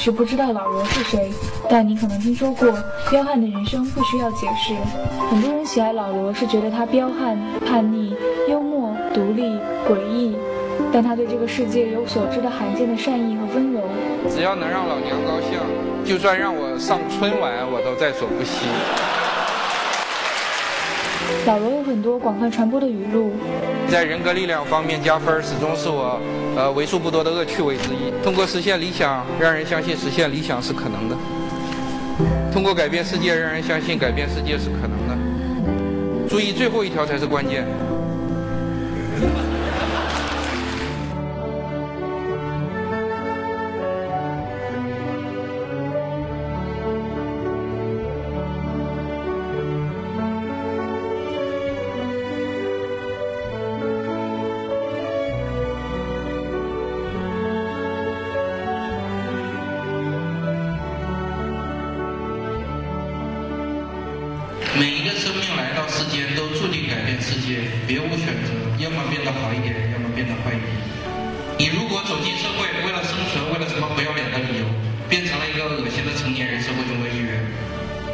是不知道老罗是谁，但你可能听说过，彪悍的人生不需要解释。很多人喜爱老罗是觉得他彪悍、叛逆、幽默、独立、诡异，但他对这个世界有所知的罕见的善意和温柔。只要能让老娘高兴，就算让我上春晚，我都在所不惜。老罗有很多广泛传播的语录，在人格力量方面加分，始终是我呃为数不多的恶趣味之一。通过实现理想，让人相信实现理想是可能的；通过改变世界，让人相信改变世界是可能的。注意，最后一条才是关键。生命来到世间，都注定改变世界，别无选择，要么变得好一点，要么变得坏一点。你如果走进社会，为了生存，为了什么不要脸的理由，变成了一个恶心的成年人社会中的一员，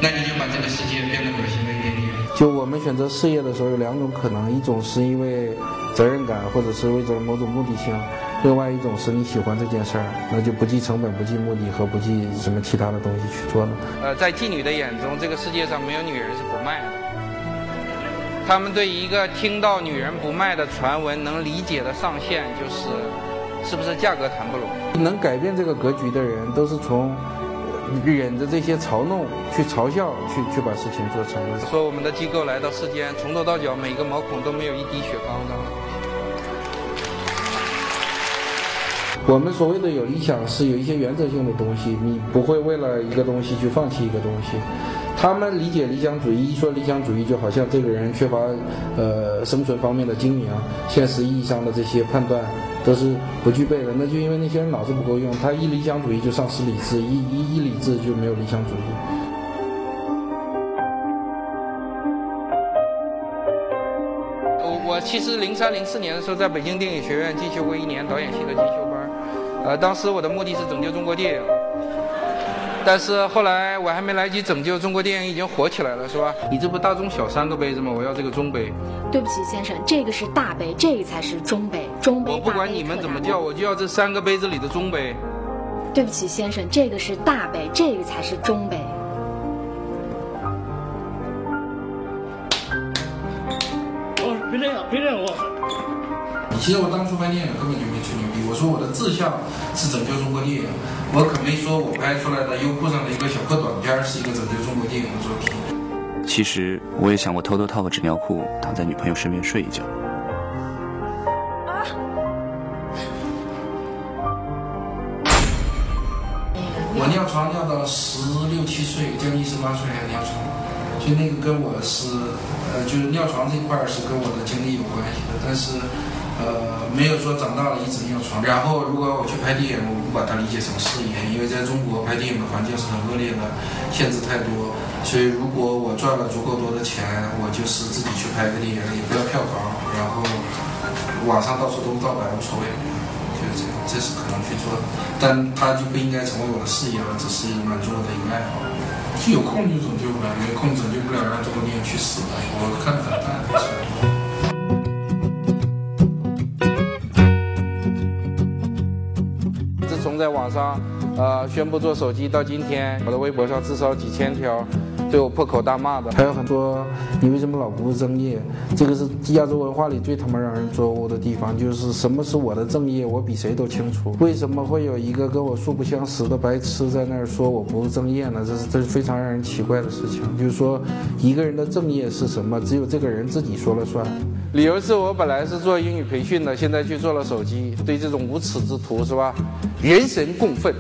那你就把这个世界变得恶心了一点点。就我们选择事业的时候，有两种可能，一种是因为责任感，或者是为了某种目的性。另外一种是你喜欢这件事儿，那就不计成本、不计目的和不计什么其他的东西去做了。呃，在妓女的眼中，这个世界上没有女人是不卖的。他们对一个听到女人不卖的传闻能理解的上限就是，是不是价格谈不拢？能改变这个格局的人，都是从忍着这些嘲弄、去嘲笑、去去把事情做成的。说我们的机构来到世间，从头到脚每个毛孔都没有一滴血刚刚。我们所谓的有理想，是有一些原则性的东西，你不会为了一个东西去放弃一个东西。他们理解理想主义，一说理想主义，就好像这个人缺乏呃生存方面的精明，现实意义上的这些判断都是不具备的。那就因为那些人脑子不够用，他一理想主义就丧失理智，一一一理智就没有理想主义。我我其实零三零四年的时候，在北京电影学院进修过一年导演系的进修。呃，当时我的目的是拯救中国电影，但是后来我还没来及拯救中国电影，已经火起来了，是吧？你这不大中小三个杯子吗？我要这个中杯。对不起，先生，这个是大杯，这个才是中杯，中杯。我不管你们怎么叫，我就要这三个杯子里的中杯。对不起，先生，这个是大杯，这个才是中杯。哦，别这样，别这样，我。其实我当初拍电影根本就没吹牛逼，我说我的志向是拯救中国电影，我可没说我拍出来的优酷上的一个小破短片是一个拯救中国电影的作品。其实我也想过偷偷套个纸尿裤，躺在女朋友身边睡一觉。我尿床尿到十六七岁，将近十八岁还尿床，就那个跟我是，呃，就是尿床这块是跟我的经历有关系的，但是。呃，没有说长大了一直尿床。然后，如果我去拍电影，我不把它理解成事业，因为在中国拍电影的环境是很恶劣的，限制太多。所以，如果我赚了足够多的钱，我就是自己去拍个电影，也不要票房，然后网上到处都是盗版，无所谓，就是这样。这是可能去做的，但它就不应该成为我的事业了，只是满足我的一个爱好。有空就拯救不了，没空拯救不了，让中国电影去死吧。我看很淡。从在网上，呃，宣布做手机到今天，我的微博上至少几千条。对我破口大骂的，还有很多。你为什么老不务正业？这个是亚洲文化里最他妈让人作呕的地方，就是什么是我的正业，我比谁都清楚。为什么会有一个跟我素不相识的白痴在那儿说我不务正业呢？这是这是非常让人奇怪的事情。就是说，一个人的正业是什么，只有这个人自己说了算。理由是我本来是做英语培训的，现在去做了手机，对这种无耻之徒是吧？人神共愤。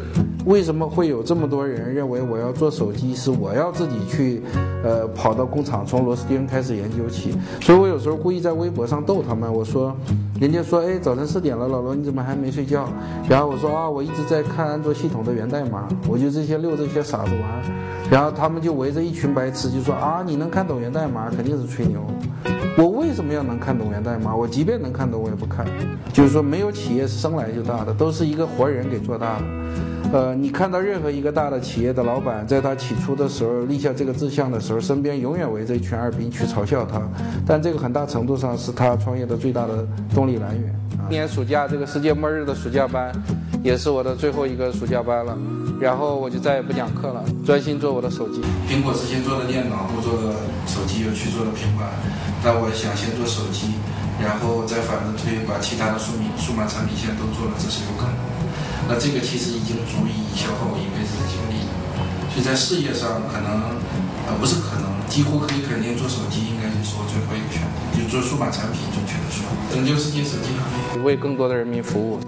为什么会有这么多人认为我要做手机是我要自己去，呃，跑到工厂从螺丝钉开始研究起？所以我有时候故意在微博上逗他们，我说，人家说，哎，早晨四点了，老罗你怎么还没睡觉？然后我说啊，我一直在看安卓系统的源代码，我就这些溜这些傻子玩。然后他们就围着一群白痴就说啊，你能看懂源代码肯定是吹牛。我为什么要能看懂源代码？我即便能看懂我也不看。就是说没有企业是生来就大的，都是一个活人给做大的。呃，你看到任何一个大的企业的老板，在他起初的时候立下这个志向的时候，身边永远围着一群二逼去嘲笑他，但这个很大程度上是他创业的最大的动力来源。今年暑假这个世界末日的暑假班，也是我的最后一个暑假班了，然后我就再也不讲课了，专心做我的手机。苹果之前做的电脑，不做的手机，又去做了平板，那我想先做手机，然后再反着推，把其他的数码数码产品线都做了，这是有可能。那这个其实已经足以消耗我一辈子的精力，所以在事业上可能，呃，不是可能，几乎可以肯定做手机应该是我最后一个选择，就做数码产品，准确的说，拯救世界手机行业，为更多的人民服务。